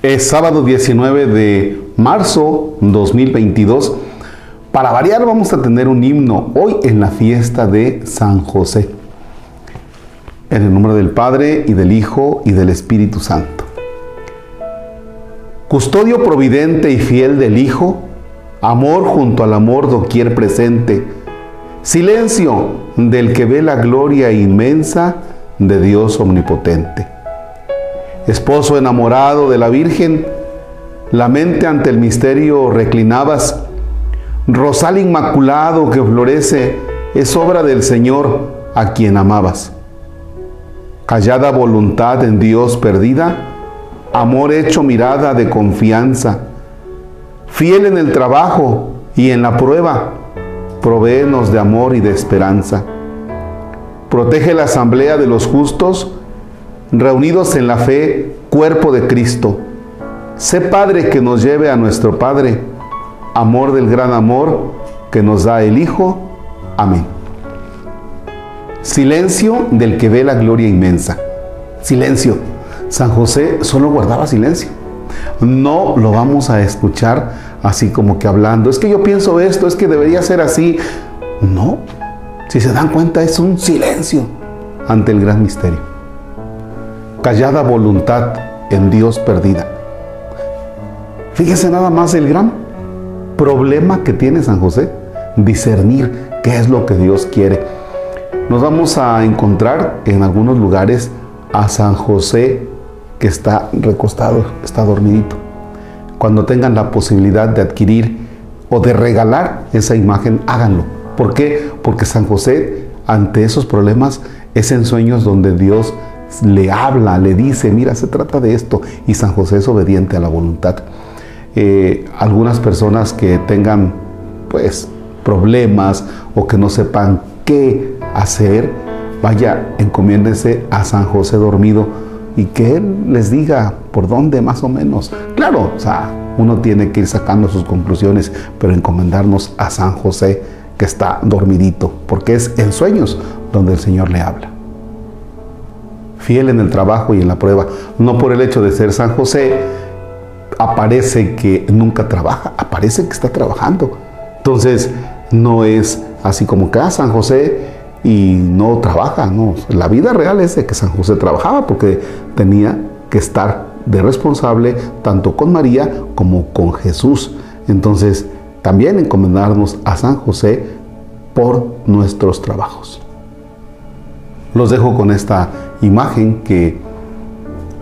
Es sábado 19 de marzo 2022. Para variar vamos a tener un himno hoy en la fiesta de San José. En el nombre del Padre y del Hijo y del Espíritu Santo. Custodio providente y fiel del Hijo, amor junto al amor doquier presente, silencio del que ve la gloria inmensa de Dios omnipotente esposo enamorado de la Virgen, la mente ante el misterio reclinabas, rosal inmaculado que florece, es obra del Señor a quien amabas. Callada voluntad en Dios perdida, amor hecho mirada de confianza, fiel en el trabajo y en la prueba, provéenos de amor y de esperanza. Protege la asamblea de los justos, reunidos en la fe, cuerpo de Cristo. Sé Padre que nos lleve a nuestro Padre, amor del gran amor que nos da el Hijo. Amén. Silencio del que ve la gloria inmensa. Silencio. San José solo guardaba silencio. No lo vamos a escuchar así como que hablando. Es que yo pienso esto, es que debería ser así. No. Si se dan cuenta, es un silencio ante el gran misterio callada voluntad en Dios perdida. Fíjese nada más el gran problema que tiene San José, discernir qué es lo que Dios quiere. Nos vamos a encontrar en algunos lugares a San José que está recostado, está dormidito. Cuando tengan la posibilidad de adquirir o de regalar esa imagen, háganlo. ¿Por qué? Porque San José, ante esos problemas, es en sueños donde Dios le habla, le dice, mira, se trata de esto, y San José es obediente a la voluntad. Eh, algunas personas que tengan, pues, problemas o que no sepan qué hacer, vaya, encomiéndense a San José dormido y que Él les diga por dónde más o menos. Claro, o sea, uno tiene que ir sacando sus conclusiones, pero encomendarnos a San José que está dormidito, porque es en sueños donde el Señor le habla fiel en el trabajo y en la prueba. No por el hecho de ser San José, aparece que nunca trabaja, aparece que está trabajando. Entonces, no es así como que, San José y no trabaja, no. La vida real es de que San José trabajaba porque tenía que estar de responsable tanto con María como con Jesús. Entonces, también encomendarnos a San José por nuestros trabajos. Los dejo con esta imagen que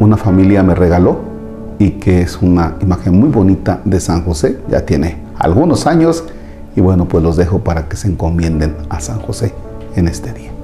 una familia me regaló y que es una imagen muy bonita de San José. Ya tiene algunos años y bueno, pues los dejo para que se encomienden a San José en este día.